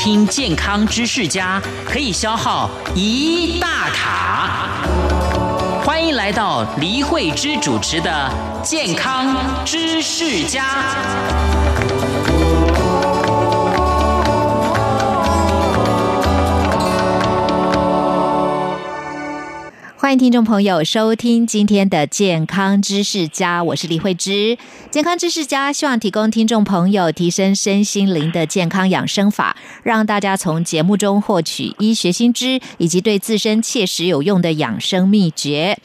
听健康知识家，可以消耗一大卡。欢迎来到黎慧芝主持的健康知识家。欢迎听众朋友收听今天的健康知识家，我是李慧芝。健康知识家希望提供听众朋友提升身心灵的健康养生法，让大家从节目中获取医学新知以及对自身切实有用的养生秘诀。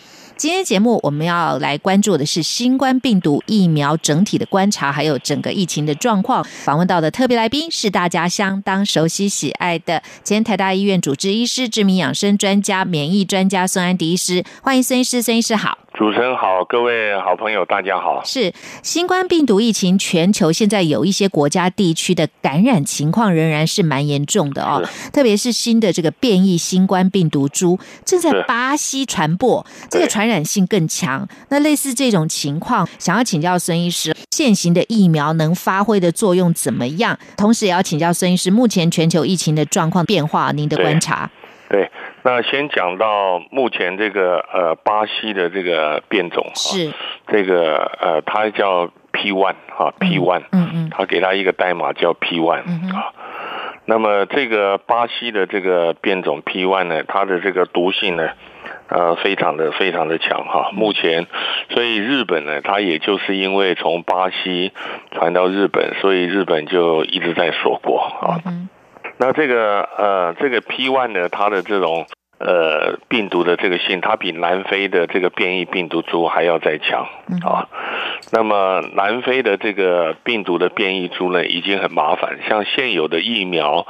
今天节目我们要来关注的是新冠病毒疫苗整体的观察，还有整个疫情的状况。访问到的特别来宾是大家相当熟悉喜爱的前台大医院主治医师、知名养生专家、免疫专家孙安迪医师。欢迎孙医师，孙医师好。主持人好，各位好朋友大家好。是新冠病毒疫情，全球现在有一些国家地区的感染情况仍然是蛮严重的哦，特别是新的这个变异新冠病毒株正在巴西传播，这个传染性更强。那类似这种情况，想要请教孙医师，现行的疫苗能发挥的作用怎么样？同时也要请教孙医师，目前全球疫情的状况变化，您的观察。对，那先讲到目前这个呃巴西的这个变种是这个呃它叫 P one 哈 P one，嗯嗯，它给它一个代码叫 P one 嗯啊。那么这个巴西的这个变种 P one 呢，它的这个毒性呢，呃，非常的非常的强哈。目前，所以日本呢，它也就是因为从巴西传到日本，所以日本就一直在锁国啊。那这个呃，这个 P one 呢，它的这种呃病毒的这个性，它比南非的这个变异病毒株还要再强啊。那么南非的这个病毒的变异株呢，已经很麻烦，像现有的疫苗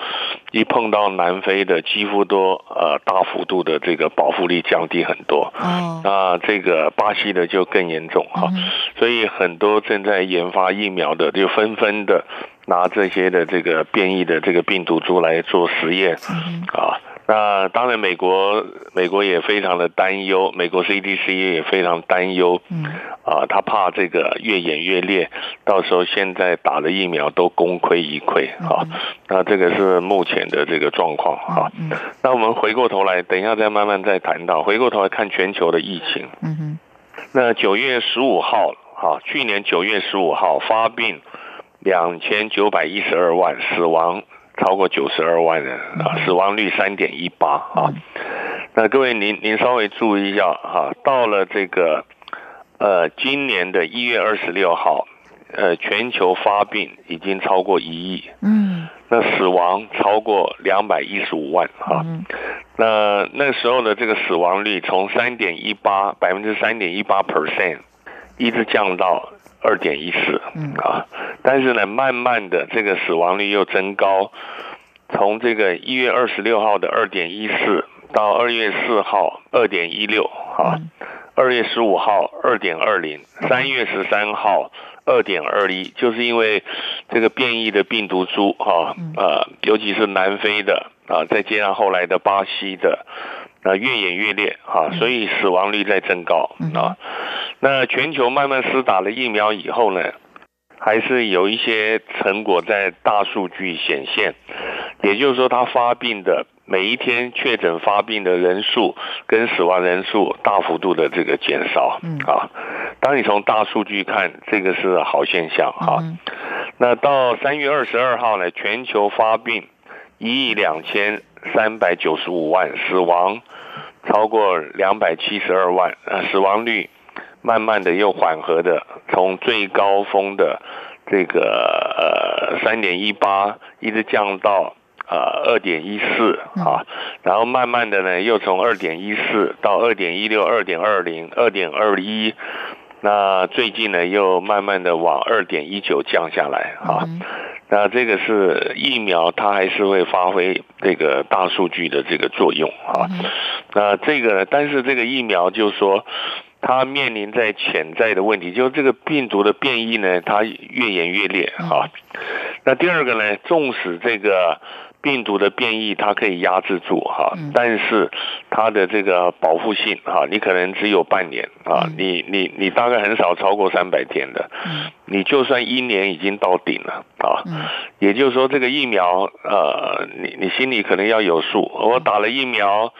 一碰到南非的，几乎都呃大幅度的这个保护力降低很多。哦。那这个巴西的就更严重哈，所以很多正在研发疫苗的就纷纷的。拿这些的这个变异的这个病毒株来做实验，啊，那当然美国美国也非常的担忧，美国 CDC 也非常担忧，嗯。啊，他怕这个越演越烈，到时候现在打的疫苗都功亏一篑，啊，那这个是目前的这个状况，啊，那我们回过头来，等一下再慢慢再谈到，回过头来看全球的疫情，嗯哼，那九月十五号，哈，去年九月十五号发病。两千九百一十二万，死亡超过九十二万人啊，死亡率三点一八啊。那各位您您稍微注意一下哈，到了这个呃今年的一月二十六号，呃全球发病已经超过一亿，嗯，那死亡超过两百一十五万哈。那那时候的这个死亡率从三点一八百分之三点一八 percent 一直降到。二点一四，嗯。啊，但是呢，慢慢的这个死亡率又增高，从这个一月二十六号的二点一四到二月四号二点一六，啊，二月十五号二点二零，三月十三号二点二一，就是因为这个变异的病毒株，哈，呃，尤其是南非的啊，再加上后来的巴西的。那越演越烈啊，所以死亡率在增高啊。那全球慢慢施打了疫苗以后呢，还是有一些成果在大数据显现，也就是说，它发病的每一天确诊发病的人数跟死亡人数大幅度的这个减少啊。当你从大数据看，这个是好现象哈。那到三月二十二号呢，全球发病一亿两千三百九十五万，死亡。超过两百七十二万，呃，死亡率慢慢的又缓和的，从最高峰的这个呃三点一八，一直降到呃二点一四啊，然后慢慢的呢，又从二点一四到二点一六、二点二零、二点二一。那最近呢，又慢慢的往二点一九降下来啊。那这个是疫苗，它还是会发挥这个大数据的这个作用啊。那这个，但是这个疫苗就是说，它面临在潜在的问题，就是这个病毒的变异呢，它越演越烈啊。那第二个呢，纵使这个病毒的变异它可以压制住哈，但是它的这个保护性哈，你可能只有半年啊，你你你大概很少超过三百天的，你就算一年已经到顶了啊，也就是说这个疫苗呃，你你心里可能要有数，我打了疫苗，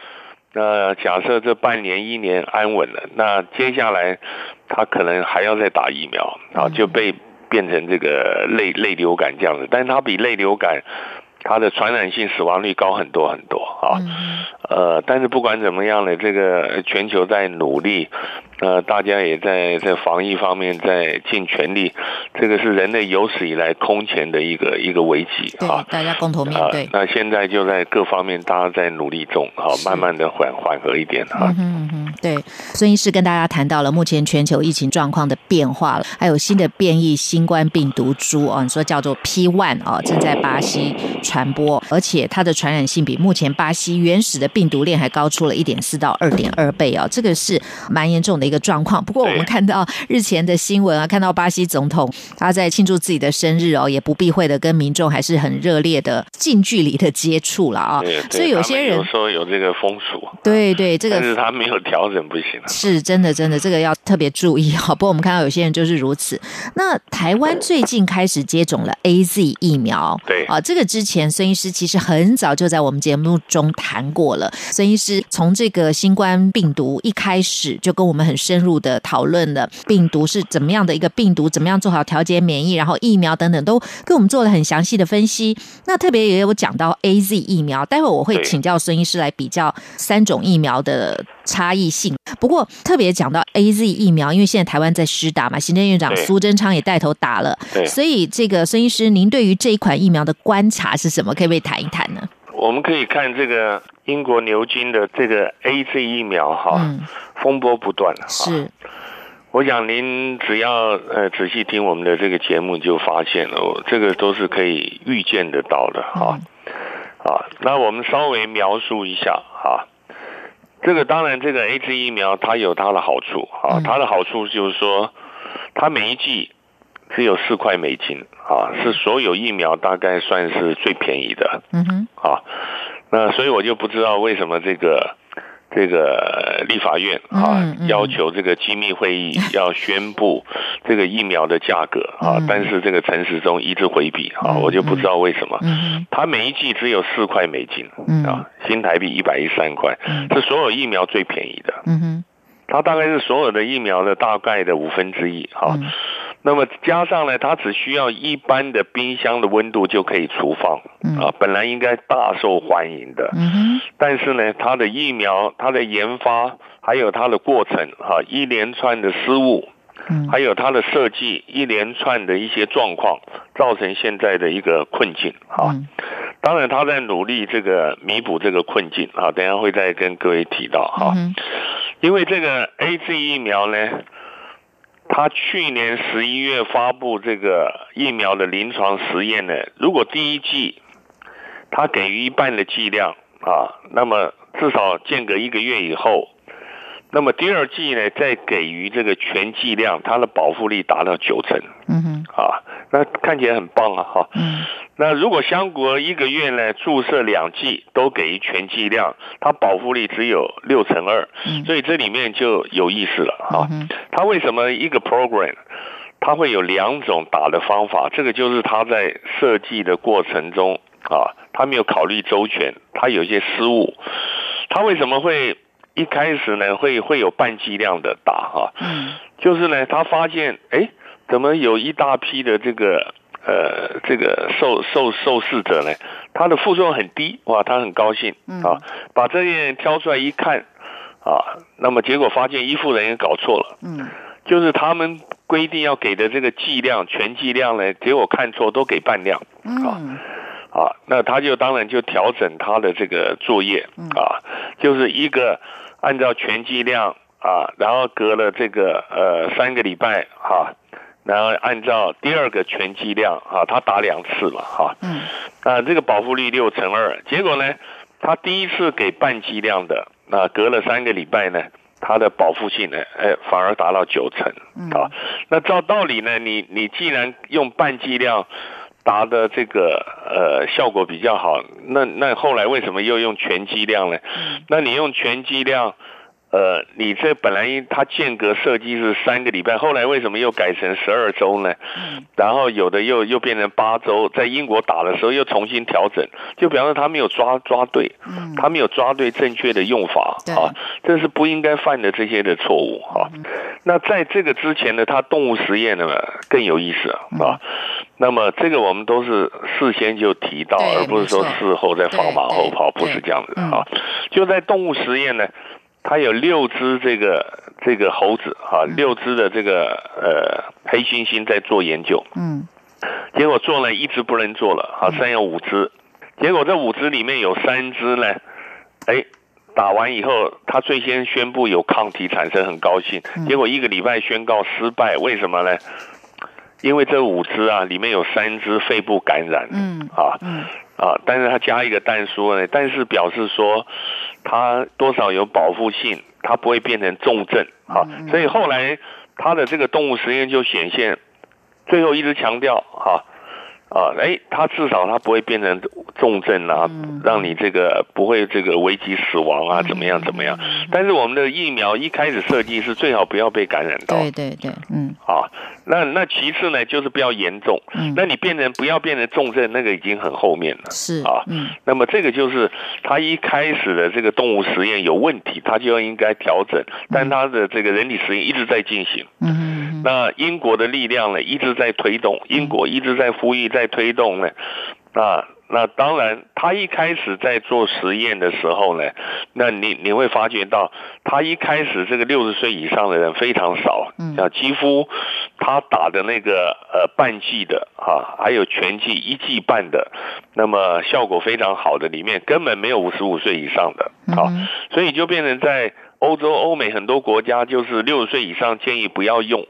那假设这半年一年安稳了，那接下来他可能还要再打疫苗啊，就被变成这个类类流感这样子，但是它比类流感。它的传染性、死亡率高很多很多啊，呃，但是不管怎么样呢，这个全球在努力。呃，大家也在在防疫方面在尽全力，这个是人类有史以来空前的一个一个危机啊！大家共同面对。那现在就在各方面，大家在努力中啊，慢慢的缓缓和一点啊。嗯嗯，对。孙医师跟大家谈到了目前全球疫情状况的变化了，还有新的变异新冠病毒株啊，你说叫做 P one 哦，正在巴西传播，而且它的传染性比目前巴西原始的病毒链还高出了一点四到二点二倍哦，这个是蛮严重的。一个状况，不过我们看到日前的新闻啊，看到巴西总统他在庆祝自己的生日哦，也不避讳的跟民众还是很热烈的近距离的接触了啊。所以有些人说有这个风俗，对对，这个但是他没有调整不行，啊是真的真的，这个要特别注意哈。不过我们看到有些人就是如此。那台湾最近开始接种了 A Z 疫苗，对啊，这个之前孙医师其实很早就在我们节目中谈过了。孙医师从这个新冠病毒一开始就跟我们很。深入的讨论了病毒是怎么样的一个病毒，怎么样做好调节免疫，然后疫苗等等都跟我们做了很详细的分析。那特别也有讲到 A Z 疫苗，待会我会请教孙医师来比较三种疫苗的差异性。不过特别讲到 A Z 疫苗，因为现在台湾在施打嘛，行政院长苏贞昌也带头打了，所以这个孙医师，您对于这一款疫苗的观察是什么？可以不可以谈一谈呢？我们可以看这个英国牛津的这个 A Z 疫苗哈，风波不断是，我想您只要呃仔细听我们的这个节目，就发现了，这个都是可以预见得到的哈。啊，那我们稍微描述一下哈。这个当然，这个 A Z 疫苗它有它的好处啊，它的好处就是说，它每一剂。只有四块美金啊，是所有疫苗大概算是最便宜的。嗯哼，啊，那所以我就不知道为什么这个这个立法院啊要求这个机密会议 要宣布这个疫苗的价格啊，但是这个陈时中一直回避啊，我就不知道为什么。嗯他每一剂只有四块美金啊，新台币一百一十三块，是所有疫苗最便宜的。嗯哼，它大概是所有的疫苗的大概的五分之一。哈。那么加上呢，它只需要一般的冰箱的温度就可以存放，啊，本来应该大受欢迎的。嗯但是呢，它的疫苗、它的研发还有它的过程，哈，一连串的失误，嗯，还有它的设计一连串的一些状况，造成现在的一个困境，哈。当然，他在努力这个弥补这个困境，啊，等下会再跟各位提到，哈。因为这个 A Z 疫苗呢。他去年十一月发布这个疫苗的临床实验呢，如果第一剂他给予一半的剂量啊，那么至少间隔一个月以后，那么第二剂呢再给予这个全剂量，它的保护力达到九成。嗯哼，啊，那看起来很棒啊，哈。嗯。那如果相国一个月呢，注射两剂都给予全剂量，它保护力只有六成二，嗯所以这里面就有意思了哈。它为什么一个 program 它会有两种打的方法？这个就是它在设计的过程中啊，它没有考虑周全，它有一些失误。它为什么会一开始呢会会有半剂量的打哈？嗯。就是呢，他发现哎，怎么有一大批的这个。呃，这个受受受试者呢，他的副作用很低，哇，他很高兴啊，把这件挑出来一看啊，那么结果发现医护人员搞错了，嗯，就是他们规定要给的这个剂量全剂量呢，结果看错，都给半量，啊。啊，那他就当然就调整他的这个作业啊，就是一个按照全剂量啊，然后隔了这个呃三个礼拜哈。然后按照第二个全剂量啊，他打两次了，哈，嗯，啊，这个保护率六乘二，结果呢，他第一次给半剂量的，那隔了三个礼拜呢，它的保护性呢，哎，反而达到九成，啊，那照道理呢，你你既然用半剂量达的这个呃效果比较好，那那后来为什么又用全剂量呢？那你用全剂量。呃，你这本来它间隔设计是三个礼拜，后来为什么又改成十二周呢？然后有的又又变成八周，在英国打的时候又重新调整，就比方说他没有抓抓对，他没有抓对正确的用法啊，这是不应该犯的这些的错误啊。那在这个之前呢，他动物实验呢更有意思啊。那么这个我们都是事先就提到，而不是说事后再放马后炮，不是这样子啊。就在动物实验呢。他有六只这个这个猴子哈，六只的这个呃黑猩猩在做研究，嗯，结果做了一只不能做了，好，剩下五只，结果这五只里面有三只呢，哎，打完以后他最先宣布有抗体产生，很高兴，结果一个礼拜宣告失败，为什么呢？因为这五只啊里面有三只肺部感染，嗯，啊，嗯。啊，但是他加一个蛋书呢，但是表示说，它多少有保护性，它不会变成重症啊，所以后来它的这个动物实验就显现，最后一直强调哈。啊，哎，它至少它不会变成重症啊，让你这个不会这个危及死亡啊，怎么样怎么样？但是我们的疫苗一开始设计是最好不要被感染到，对对对，嗯，啊，那那其次呢，就是不要严重，嗯，那你变成不要变成重症，那个已经很后面了，是啊，嗯，那么这个就是他一开始的这个动物实验有问题，他就要应该调整，但他的这个人体实验一直在进行，嗯，那英国的力量呢一直在推动，英国一直在呼吁在。推动呢？那那当然，他一开始在做实验的时候呢，那你你会发觉到，他一开始这个六十岁以上的人非常少，嗯，啊，几乎他打的那个呃半剂的啊，还有全剂一剂半的，那么效果非常好的里面根本没有五十五岁以上的，啊，所以就变成在。欧洲、欧美很多国家就是六十岁以上建议不要用，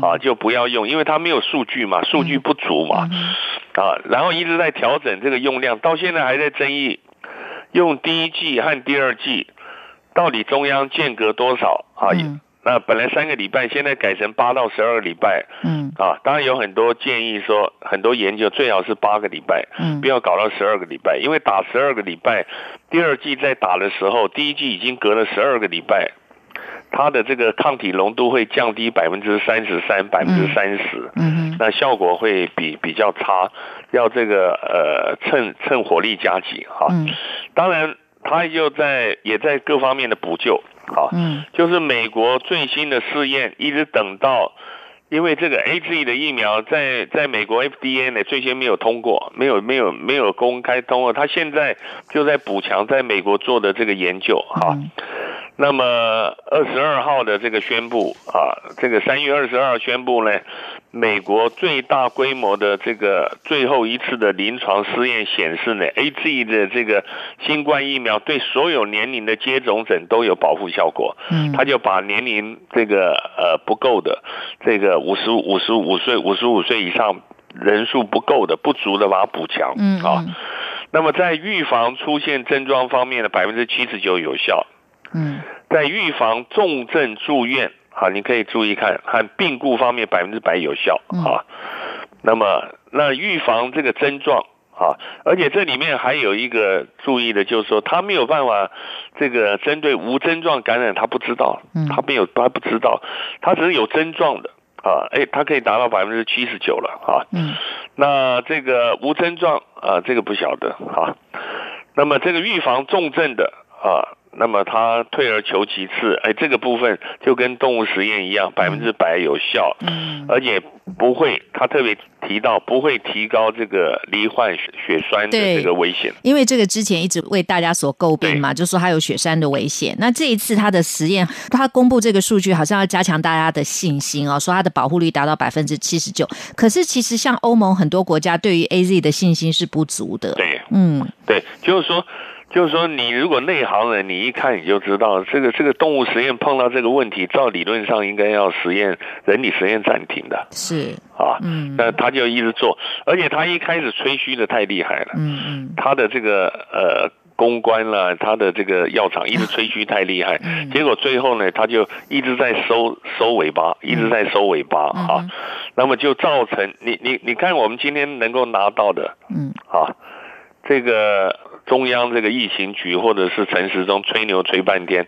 啊，就不要用，因为它没有数据嘛，数据不足嘛，啊，然后一直在调整这个用量，到现在还在争议，用第一季和第二季到底中央间隔多少啊？那本来三个礼拜，现在改成八到十二个礼拜。嗯，啊，当然有很多建议说，很多研究最好是八个礼拜，嗯，不要搞到十二个礼拜，因为打十二个礼拜，第二季在打的时候，第一季已经隔了十二个礼拜，它的这个抗体浓度会降低百分之三十三、百分之三十，嗯那效果会比比较差，要这个呃趁趁火力加急哈。嗯，当然，他又在也在各方面的补救。好，嗯，就是美国最新的试验，一直等到，因为这个 A Z 的疫苗在在美国 F D A 呢最先没有通过，没有没有没有公开通过，他现在就在补强在美国做的这个研究，哈。那么二十二号的这个宣布啊，这个三月二十二宣布呢，美国最大规模的这个最后一次的临床试验显示呢，A G 的这个新冠疫苗对所有年龄的接种者都有保护效果。嗯，他就把年龄这个呃不够的这个五十五十五岁五十五岁以上人数不够的不足的把它补强。嗯啊，那么在预防出现症状方面的百分之七十九有效。嗯，在预防重症住院，好，你可以注意看，和病故方面百分之百有效啊。那么，那预防这个症状啊，而且这里面还有一个注意的，就是说他没有办法这个针对无症状感染，他不知道，他没有，他不知道，他只是有症状的啊，哎，他可以达到百分之七十九了啊。嗯，那这个无症状啊，这个不晓得啊。那么这个预防重症的啊。那么他退而求其次，哎，这个部分就跟动物实验一样，百分之百有效，嗯，而且不会，他特别提到不会提高这个罹患血栓的这个危险，因为这个之前一直为大家所诟病嘛，就说它有血栓的危险。那这一次他的实验，他公布这个数据，好像要加强大家的信心哦，说它的保护率达到百分之七十九。可是其实像欧盟很多国家对于 A Z 的信心是不足的，对，嗯，对，就是说。就是说，你如果内行人，你一看你就知道，这个这个动物实验碰到这个问题，照理论上应该要实验人体实验暂停的。是。啊，嗯，那他就一直做，而且他一开始吹嘘的太厉害了。嗯嗯，他的这个呃公关了，他的这个药厂一直吹嘘太厉害，结果最后呢，他就一直在收收尾巴，一直在收尾巴啊。那么就造成你你你看，我们今天能够拿到的，嗯。啊，这个中央这个疫情局或者是陈时中吹牛吹半天，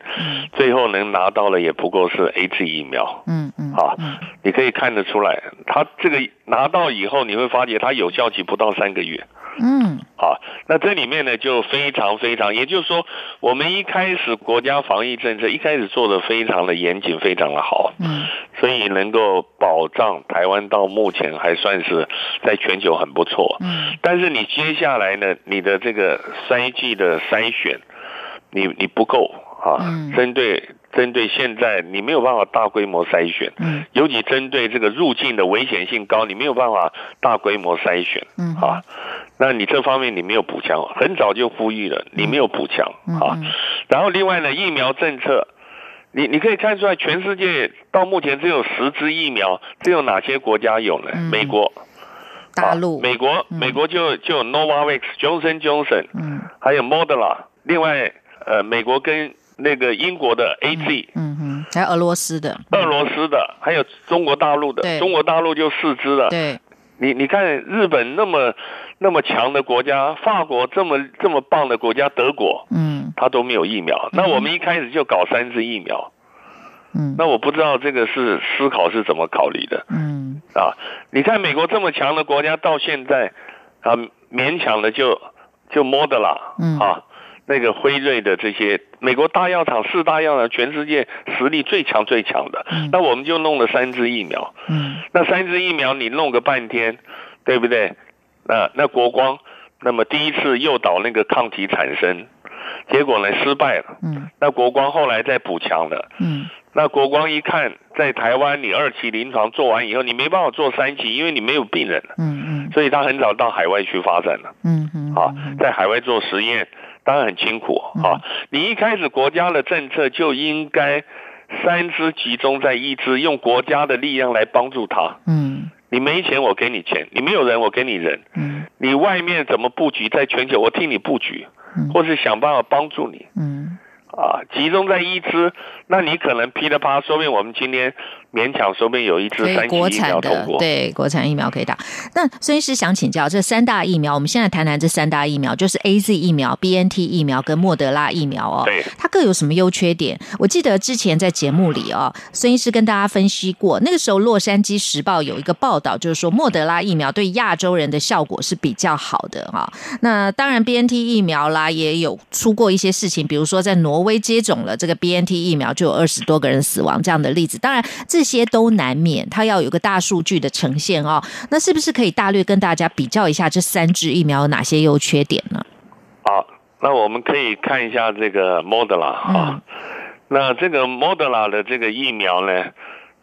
最后能拿到了也不过是 A Z 疫苗，嗯嗯啊，你可以看得出来，他这个拿到以后，你会发觉它有效期不到三个月。嗯，好，那这里面呢就非常非常，也就是说，我们一开始国家防疫政策一开始做的非常的严谨，非常的好，嗯，所以能够保障台湾到目前还算是在全球很不错，嗯，但是你接下来呢，你的这个三季的筛选，你你不够啊，针对。针对现在你没有办法大规模筛选，嗯，尤其针对这个入境的危险性高，你没有办法大规模筛选，嗯啊，那你这方面你没有补强，很早就呼吁了，你没有补强啊。然后另外呢，疫苗政策，你你可以看出来，全世界到目前只有十支疫苗，只有哪些国家有呢？美国、大陆、美国、美国就就 Novavax、Johnson Johnson，嗯，还有 Moderna，另外呃，美国跟那个英国的 A G，嗯哼，还有俄罗斯的，俄罗斯的，还有中国大陆的，中国大陆就四支了。对，你你看日本那么那么强的国家，法国这么这么棒的国家，德国，嗯，他都没有疫苗。那我们一开始就搞三支疫苗，嗯，那我不知道这个是思考是怎么考虑的，嗯，啊，你看美国这么强的国家，到现在啊勉强的就就摸的了，嗯啊。那个辉瑞的这些美国大药厂四大药厂，全世界实力最强最强的，那我们就弄了三支疫苗。嗯，那三支疫苗你弄个半天，对不对？那那国光，那么第一次诱导那个抗体产生，结果呢失败了。嗯，那国光后来再补强了。嗯，那国光一看，在台湾你二期临床做完以后，你没办法做三期，因为你没有病人。嗯嗯，所以他很早到海外去发展了。嗯嗯，好，在海外做实验。当然很辛苦啊！你一开始国家的政策就应该三支集中在一支，用国家的力量来帮助他。嗯，你没钱我给你钱，你没有人我给你人。嗯，你外面怎么布局，在全球我替你布局，或是想办法帮助你。嗯，啊，集中在一支，那你可能噼里啪，说明我们今天。勉强说不定有一支三期疫苗通过，对国产疫苗可以打。那孙医师想请教，这三大疫苗，我们现在谈谈这三大疫苗，就是 A Z 疫苗、B N T 疫苗跟莫德拉疫苗哦。对，它各有什么优缺点？我记得之前在节目里哦，孙医师跟大家分析过，那个时候《洛杉矶时报》有一个报道，就是说莫德拉疫苗对亚洲人的效果是比较好的哈。那当然 B N T 疫苗啦，也有出过一些事情，比如说在挪威接种了这个 B N T 疫苗，就有二十多个人死亡这样的例子。当然这。这些都难免，它要有个大数据的呈现哦。那是不是可以大略跟大家比较一下这三支疫苗有哪些优缺点呢？好，那我们可以看一下这个 Moderna 啊。那这个 Moderna 的这个疫苗呢，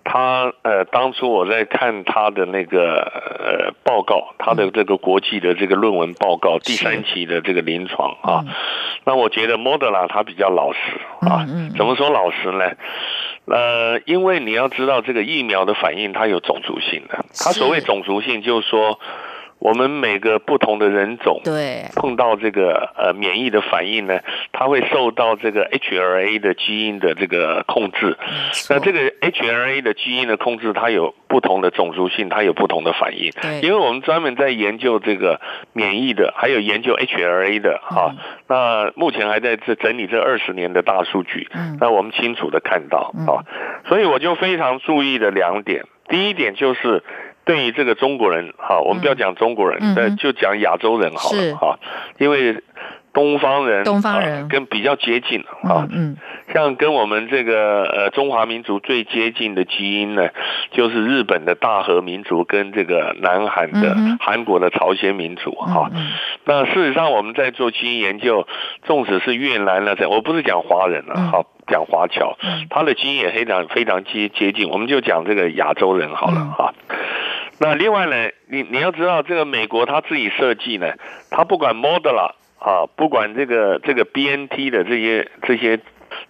它呃，当初我在看它的那个呃报告，它的这个国际的这个论文报告，第三期的这个临床啊，那我觉得 Moderna 它比较老实啊。怎么说老实呢？呃，因为你要知道，这个疫苗的反应它有种族性的。它所谓种族性，就是说。我们每个不同的人种，对碰到这个呃免疫的反应呢，它会受到这个 HLA 的基因的这个控制。那这个 HLA 的基因的控制，它有不同的种族性，它有不同的反应。对，因为我们专门在研究这个免疫的，还有研究 HLA 的哈。那目前还在这整理这二十年的大数据。嗯，那我们清楚的看到啊，所以我就非常注意的两点，第一点就是。对于这个中国人，哈，我们不要讲中国人，呃，就讲亚洲人好了，哈，因为东方人，东方人。跟比较接近，啊，嗯，像跟我们这个呃中华民族最接近的基因呢，就是日本的大和民族跟这个南韩的韩国的朝鲜民族，哈，那事实上我们在做基因研究，纵使是越南了，这我不是讲华人了，好。讲华侨，他的基因也非常非常接接近，我们就讲这个亚洲人好了哈。那另外呢，你你要知道，这个美国他自己设计呢，他不管 Moderna 啊，不管这个这个 BNT 的这些这些，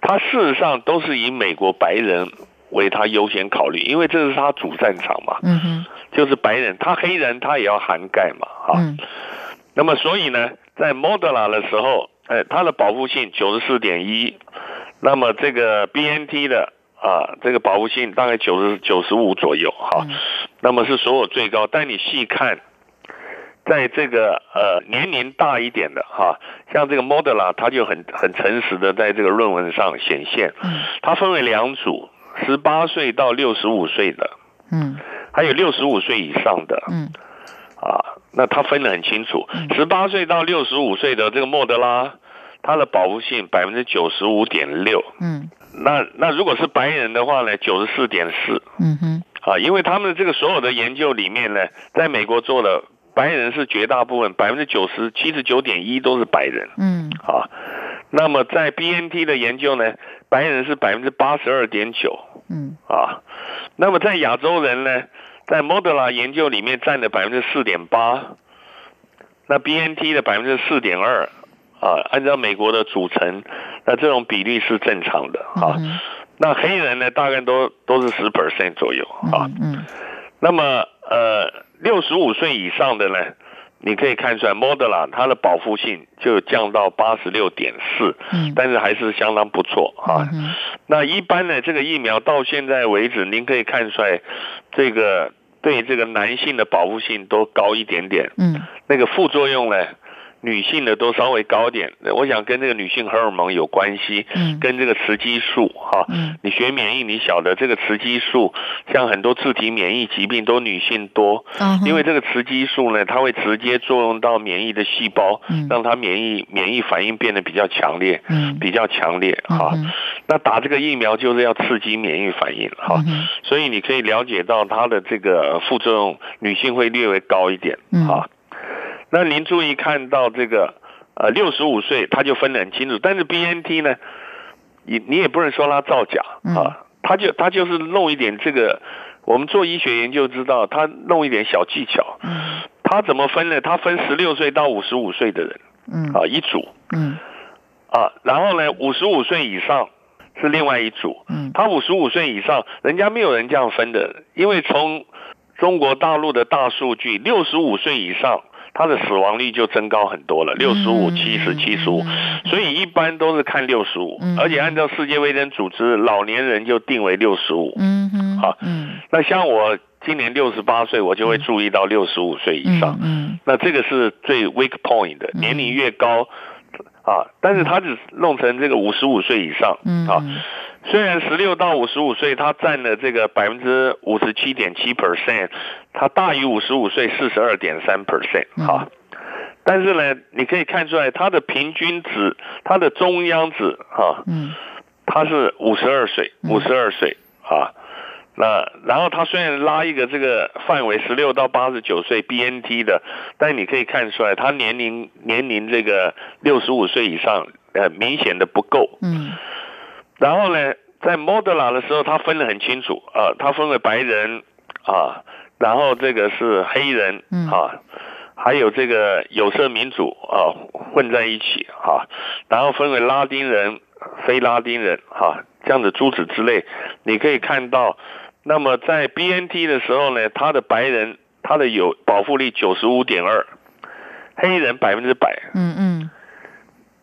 他事实上都是以美国白人为他优先考虑，因为这是他主战场嘛。嗯哼，就是白人，他黑人他也要涵盖嘛。啊，那么所以呢，在 Moderna 的时候。哎，它的保护性九十四点一，那么这个 BNT 的啊，这个保护性大概九十九十五左右哈，那么是所有最高。但你细看，在这个呃年龄大一点的哈，像这个 Moderna，它就很很诚实的在这个论文上显现，它分为两组，十八岁到六十五岁的，嗯，还有六十五岁以上的，嗯，啊。那他分得很清楚，十八岁到六十五岁的这个莫德拉，它的保护性百分之九十五点六。嗯，那那如果是白人的话呢，九十四点四。嗯哼，啊，因为他们这个所有的研究里面呢，在美国做的白人是绝大部分，百分之九十七十九点一都是白人。嗯，啊，那么在 BNT 的研究呢，白人是百分之八十二点九。嗯，啊，那么在亚洲人呢？在 Moderna 研究里面占了百分之四点八，那 BNT 的百分之四点二啊，按照美国的组成，那这种比例是正常的啊。那黑人呢，大概都都是十 percent 左右啊。嗯。那么呃，六十五岁以上的呢，你可以看出来，Moderna 它的保护性就降到八十六点四，嗯，但是还是相当不错啊。那一般呢，这个疫苗到现在为止，您可以看出来，这个对这个男性的保护性都高一点点。嗯，那个副作用呢？女性的都稍微高点，我想跟这个女性荷尔蒙有关系，跟这个雌激素哈。你学免疫，你晓得这个雌激素，像很多自体免疫疾病都女性多，因为这个雌激素呢，它会直接作用到免疫的细胞，让它免疫免疫反应变得比较强烈，比较强烈哈。那打这个疫苗就是要刺激免疫反应哈，所以你可以了解到它的这个副作用，女性会略微高一点哈。那您注意看到这个，呃，六十五岁他就分得很清楚，但是 B N T 呢，你你也不能说他造假啊，他就他就是弄一点这个，我们做医学研究知道，他弄一点小技巧，他怎么分呢？他分十六岁到五十五岁的人，嗯。啊一组，嗯。啊，然后呢五十五岁以上是另外一组，嗯。他五十五岁以上，人家没有人这样分的，因为从中国大陆的大数据，六十五岁以上。它的死亡率就增高很多了，六十五、七十、七十五，所以一般都是看六十五，而且按照世界卫生组织，老年人就定为六十五。嗯哼，好，那像我今年六十八岁，我就会注意到六十五岁以上。嗯，那这个是最 weak point 的，年龄越高啊，但是他只弄成这个五十五岁以上啊。虽然十六到五十五岁，它占了这个百分之五十七点七 percent，它大于五十五岁四十二点三 percent，哈，但是呢，你可以看出来它的平均值，它的中央值，哈，嗯，它是五十二岁，五十二岁，啊，那然后它虽然拉一个这个范围十六到八十九岁 BNT 的，但你可以看出来它年龄年龄这个六十五岁以上，呃，明显的不够，嗯。然后呢，在 Moderna 的时候，它分得很清楚啊，它分为白人啊，然后这个是黑人嗯。啊，还有这个有色民主啊混在一起哈，然后分为拉丁人、非拉丁人哈，这样的诸子之类，你可以看到，那么在 BNT 的时候呢，他的白人他的有保护力九十五点二，黑人百分之百，嗯嗯。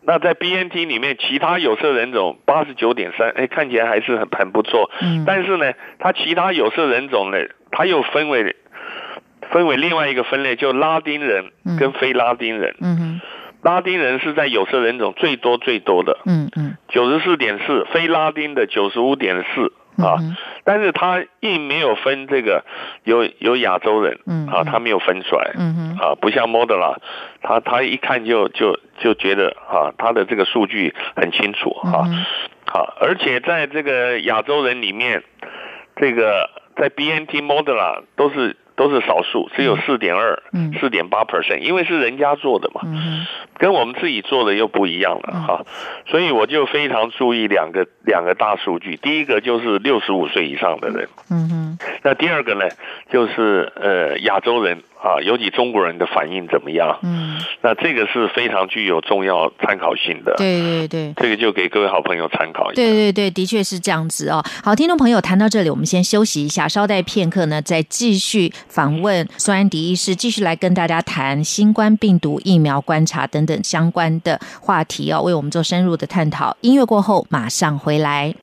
那在 BNT 里面，其他有色人种八十九点三，哎，看起来还是很很不错。嗯。但是呢，它其他有色人种呢，它又分为分为另外一个分类，就拉丁人跟非拉丁人。嗯哼。拉丁人是在有色人种最多最多的。嗯嗯。九十四点四，非拉丁的九十五点四。啊，但是他并没有分这个有有亚洲人，啊，他没有分出来，啊，不像 Moderna，他他一看就就就觉得啊，他的这个数据很清楚，啊，好，而且在这个亚洲人里面，这个在 BNT Moderna 都是。都是少数，只有四点二、四点八 percent，因为是人家做的嘛，嗯跟我们自己做的又不一样了哈，所以我就非常注意两个两个大数据，第一个就是六十五岁以上的人，嗯哼，那第二个呢，就是呃亚洲人。啊，尤其中国人的反应怎么样？嗯，那这个是非常具有重要参考性的。对对对，这个就给各位好朋友参考一下。对对对，的确是这样子哦。好，听众朋友谈到这里，我们先休息一下，稍待片刻呢，再继续访问苏安迪医师，继续来跟大家谈新冠病毒疫苗观察等等相关的话题哦，为我们做深入的探讨。音乐过后马上回来。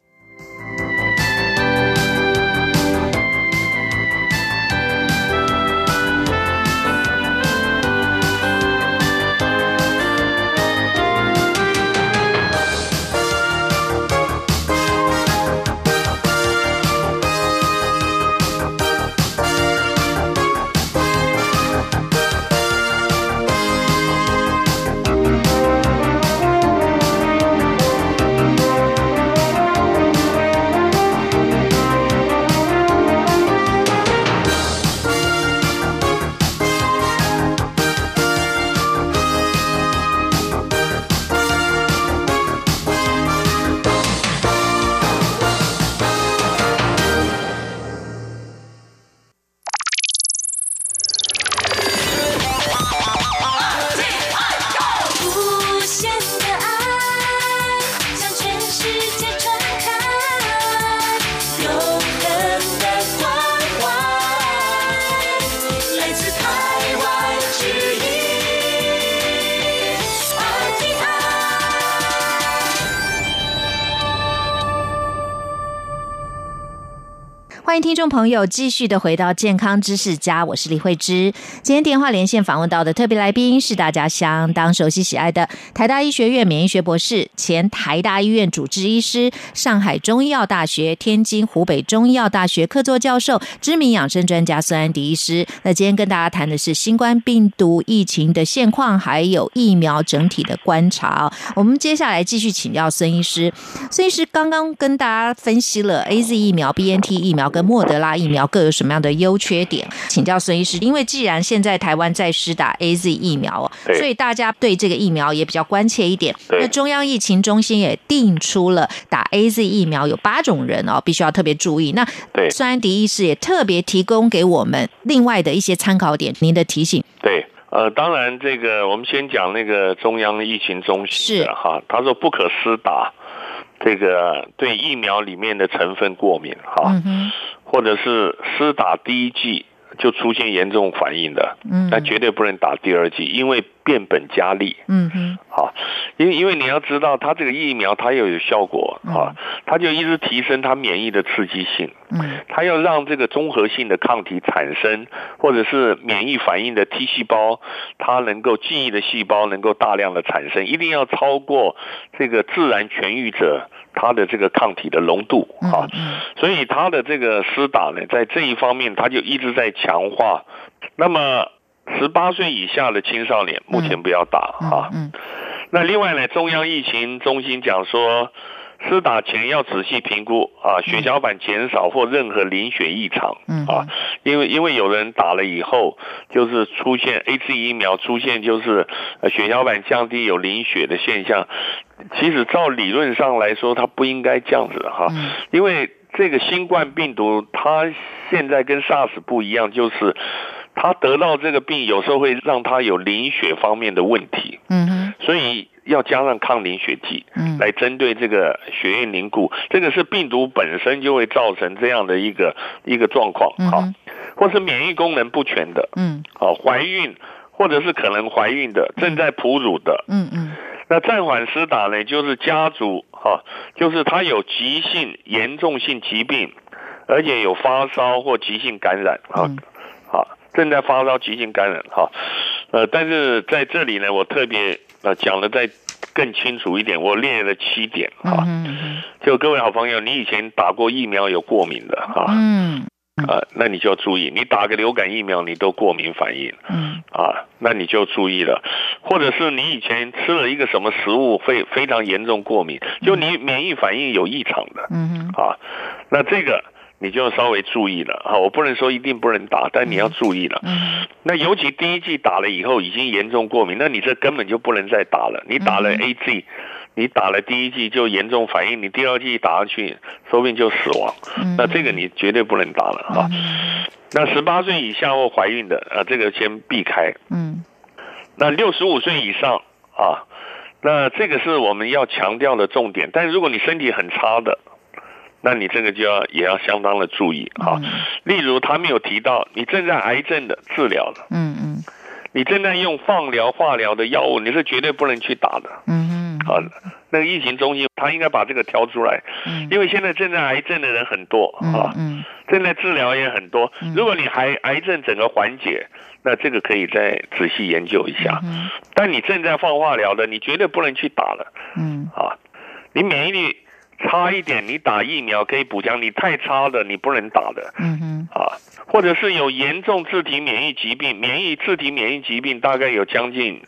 听众朋友继续的回到健康知识家，我是李慧芝。今天电话连线访问到的特别来宾是大家相当熟悉喜爱的台大医学院免疫学博士、前台大医院主治医师、上海中医药大学、天津湖北中医药大学客座教授、知名养生专家孙安迪医师。那今天跟大家谈的是新冠病毒疫情的现况，还有疫苗整体的观察。我们接下来继续请教孙医师。孙医师刚刚跟大家分析了 A Z 疫苗、B N T 疫苗跟莫德拉疫苗各有什么样的优缺点？请教孙医师，因为既然现在台湾在施打 A Z 疫苗哦，所以大家对这个疫苗也比较关切一点。那中央疫情中心也定出了打 A Z 疫苗有八种人哦，必须要特别注意。那孙安迪医师也特别提供给我们另外的一些参考点，您的提醒。对，呃，当然这个我们先讲那个中央疫情中心的哈，他说不可施打这个对疫苗里面的成分过敏哈。或者是施打第一剂就出现严重反应的，嗯，那绝对不能打第二剂，因为变本加厉。嗯哼，好，因为因为你要知道，它这个疫苗它要有效果啊，它就一直提升它免疫的刺激性。嗯，它要让这个综合性的抗体产生，或者是免疫反应的 T 细胞，它能够记忆的细胞能够大量的产生，一定要超过这个自然痊愈者。它的这个抗体的浓度啊，所以它的这个施打呢，在这一方面，它就一直在强化。那么十八岁以下的青少年目前不要打啊。那另外呢，中央疫情中心讲说。施打前要仔细评估啊，血小板减少或任何凝血异常啊，因为因为有人打了以后，就是出现 A Z 疫苗出现就是血小板降低有凝血的现象，其实照理论上来说，它不应该这样子哈，因为这个新冠病毒它现在跟 SARS 不一样，就是它得到这个病有时候会让它有凝血方面的问题，嗯哼，所以。要加上抗凝血剂，嗯，来针对这个血液凝固，这个是病毒本身就会造成这样的一个一个状况，好，或是免疫功能不全的，嗯，好，怀孕或者是可能怀孕的，正在哺乳的，嗯嗯，那暂缓施打呢，就是家族哈，就是他有急性严重性疾病，而且有发烧或急性感染，好，好，正在发烧急性感染，哈，呃，但是在这里呢，我特别。呃讲的再更清楚一点，我列了七点啊。就各位好朋友，你以前打过疫苗有过敏的哈？嗯。啊，那你就要注意，你打个流感疫苗你都过敏反应。嗯。啊，那你就注意了，或者是你以前吃了一个什么食物非非常严重过敏，就你免疫反应有异常的。嗯啊，那这个。你就要稍微注意了啊！我不能说一定不能打，但你要注意了。嗯。那尤其第一剂打了以后已经严重过敏，那你这根本就不能再打了。你打了 A G，你打了第一剂就严重反应，你第二剂打上去，说不定就死亡。嗯。那这个你绝对不能打了哈。嗯。那十八岁以下或怀孕的啊，这个先避开。嗯。那六十五岁以上啊，那这个是我们要强调的重点。但是如果你身体很差的，那你这个就要也要相当的注意啊。例如他们有提到你正在癌症的治疗了，嗯嗯，你正在用放疗、化疗的药物，你是绝对不能去打的，嗯嗯，啊，那个疫情中心他应该把这个挑出来，嗯，因为现在正在癌症的人很多啊，嗯，正在治疗也很多，如果你还癌症整个缓解，那这个可以再仔细研究一下，嗯，但你正在放化疗的，你绝对不能去打了，嗯，啊，你免疫力。差一点，你打疫苗可以补强；你太差的，你不能打的。嗯哼，啊，或者是有严重自体免疫疾病，免疫自体免疫疾病大概有将近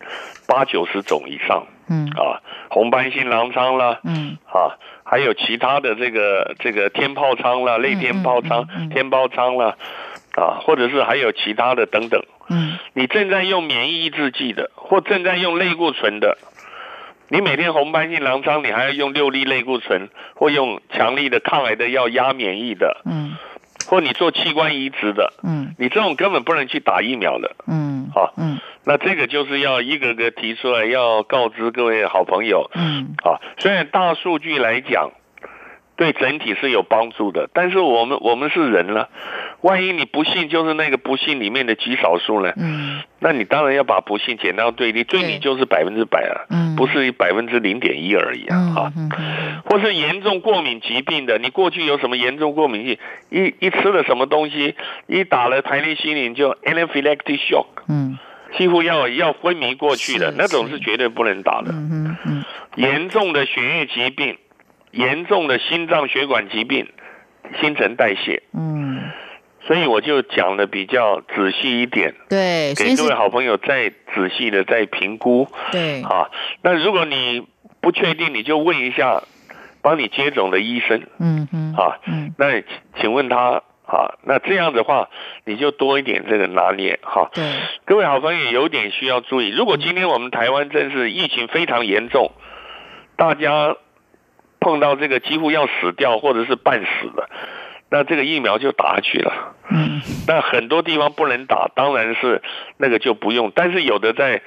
八九十种以上。嗯，啊，红斑性狼疮啦，嗯，啊，还有其他的这个这个天疱疮啦、类天疱疮、天疱疮啦，啊，或者是还有其他的等等。嗯，你正在用免疫抑制剂的，或正在用类固醇的。你每天红斑性狼疮，你还要用六粒类固醇，或用强力的抗癌的药压免疫的，嗯，或你做器官移植的，嗯，你这种根本不能去打疫苗的，嗯，好，嗯，那这个就是要一个个提出来，要告知各位好朋友，嗯，啊，虽然大数据来讲。对整体是有帮助的，但是我们我们是人了，万一你不幸就是那个不幸里面的极少数呢？嗯，那你当然要把不幸减到最低，对你就是百分之百了，嗯，不是百分之零点一而已啊，哈，或是严重过敏疾病的，你过去有什么严重过敏性，一一吃了什么东西，一打了排列西林就 anaphylactic shock，嗯，几乎要要昏迷过去的那种是绝对不能打的，嗯嗯，严重的血液疾病。严重的心脏血管疾病、新陈代谢，嗯，所以我就讲的比较仔细一点，对，给各位好朋友再仔细的再评估，对，啊，那如果你不确定，你就问一下帮你接种的医生，嗯嗯，啊，嗯，那请问他，啊，那这样的话，你就多一点这个拿捏，哈，对，各位好朋友有点需要注意，如果今天我们台湾真是疫情非常严重，大家。碰到这个几乎要死掉或者是半死的，那这个疫苗就打下去了。嗯，那很多地方不能打，当然是那个就不用。但是有的在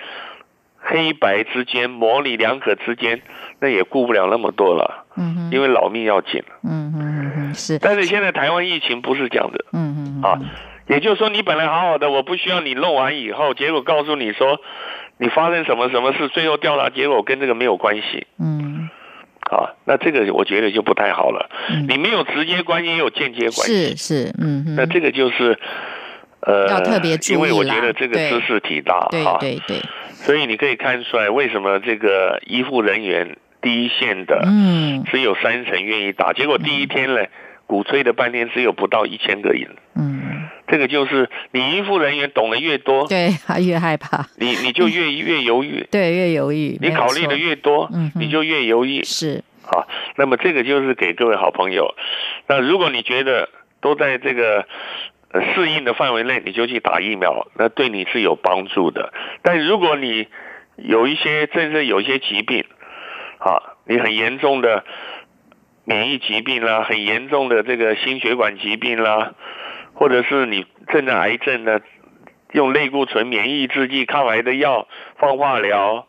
黑白之间、模棱两可之间，那也顾不了那么多了。嗯因为老命要紧。嗯嗯嗯是。但是现在台湾疫情不是这样的。嗯嗯啊，也就是说你本来好好的，我不需要你弄完以后，结果告诉你说你发生什么什么事，最后调查结果跟这个没有关系。嗯。啊，那这个我觉得就不太好了。你没有直接关系，也有间接关系。是是，嗯。那这个就是，呃，要特别注意因为我觉得这个知识体大，哈对对。所以你可以看出来，为什么这个医护人员第一线的，嗯，只有三成愿意打，结果第一天呢，鼓吹了半天只有不到一千个人。嗯。这个就是你医护人员懂得越多，对，他越害怕，你你就越越犹豫，对，越犹豫。你考虑的越多，嗯，你就越犹豫。是，好，那么这个就是给各位好朋友。那如果你觉得都在这个适应的范围内，你就去打疫苗，那对你是有帮助的。但如果你有一些，甚至有一些疾病，啊，你很严重的免疫疾病啦，很严重的这个心血管疾病啦。或者是你正在癌症的，用类固醇、免疫制剂、抗癌的药、放化疗，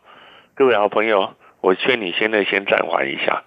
各位好朋友，我劝你现在先暂缓一下，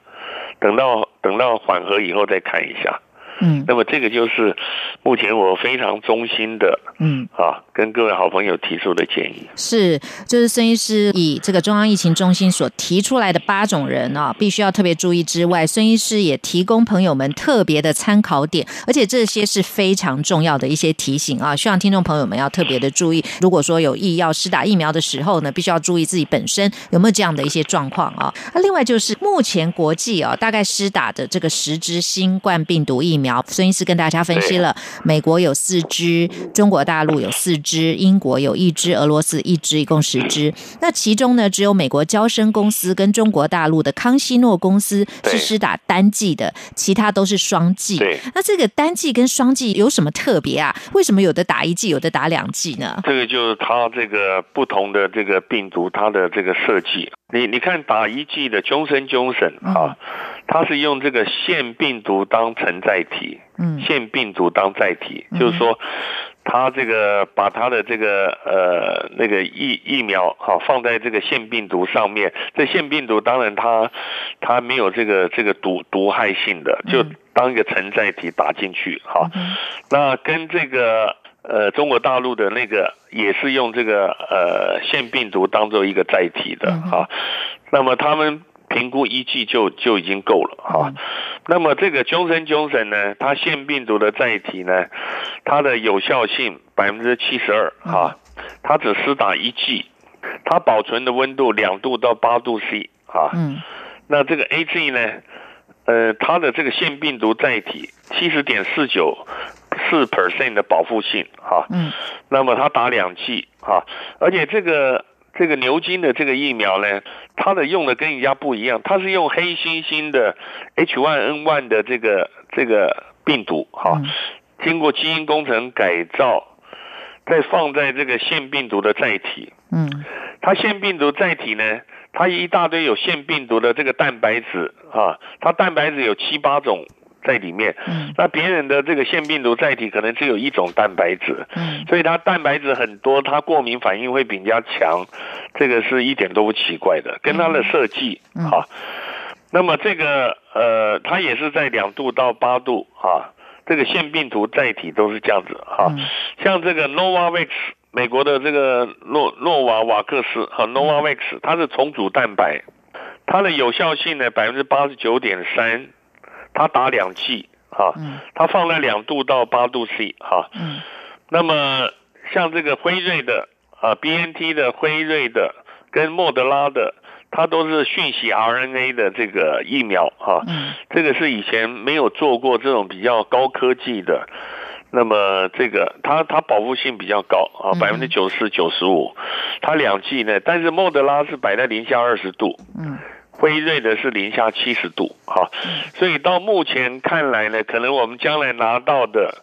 等到等到缓和以后再看一下。嗯，那么这个就是目前我非常衷心的，嗯啊，跟各位好朋友提出的建议是，就是孙医师以这个中央疫情中心所提出来的八种人啊，必须要特别注意之外，孙医师也提供朋友们特别的参考点，而且这些是非常重要的一些提醒啊，希望听众朋友们要特别的注意。如果说有意要施打疫苗的时候呢，必须要注意自己本身有没有这样的一些状况啊。那另外就是目前国际啊，大概施打的这个十支新冠病毒疫苗。孙医师跟大家分析了，美国有四支，中国大陆有四支，英国有一支，俄罗斯一支，一共十支。那其中呢，只有美国交生公司跟中国大陆的康希诺公司是施打单剂的，其他都是双剂。那这个单剂跟双剂有什么特别啊？为什么有的打一剂，有的打两剂呢？这个就是它这个不同的这个病毒，它的这个设计。你你看打一剂的 Johnson Johnson 啊，它是用这个腺病毒当承载体，嗯，腺病毒当载体，就是说，他这个把他的这个呃那个疫疫苗哈放在这个腺病毒上面，这腺病毒当然它它没有这个这个毒毒害性的，就当一个承载体打进去，哈，那跟这个呃中国大陆的那个也是用这个呃腺病毒当做一个载体的，哈，那么他们评估一剂就就已经够了，哈，那么这个 Johnson Johnson 呢，它腺病毒的载体呢，它的有效性百分之七十二，哈，它只施打一剂，它保存的温度两度到八度 C，哈，嗯，那这个 A G 呢？呃，它的这个腺病毒载体七十点四九四 percent 的保护性哈，嗯，那么它打两剂哈，而且这个这个牛津的这个疫苗呢，它的用的跟人家不一样，它是用黑猩猩的 H1N1 的这个这个病毒哈，经过基因工程改造，再放在这个腺病毒的载体，嗯，它腺病毒载体呢？它一大堆有腺病毒的这个蛋白质啊，它蛋白质有七八种在里面。嗯。那别人的这个腺病毒载体可能只有一种蛋白质。嗯。所以它蛋白质很多，它过敏反应会比人家强，这个是一点都不奇怪的，跟它的设计啊。那么这个呃，它也是在两度到八度啊，这个腺病毒载体都是这样子哈。像这个 Novavax。美国的这个诺诺瓦瓦克斯和 Novavax，它是重组蛋白，它的有效性呢百分之八十九点三，它打两剂哈，它放在两度到八度 C 哈，那么像这个辉瑞的啊 BNT 的辉瑞的跟莫德拉的，它都是讯息 RNA 的这个疫苗哈，这个是以前没有做过这种比较高科技的。那么这个它它保护性比较高啊，百分之九十九十五，它两剂呢，但是莫德拉是摆在零下二十度，嗯，辉瑞的是零下七十度，哈，所以到目前看来呢，可能我们将来拿到的，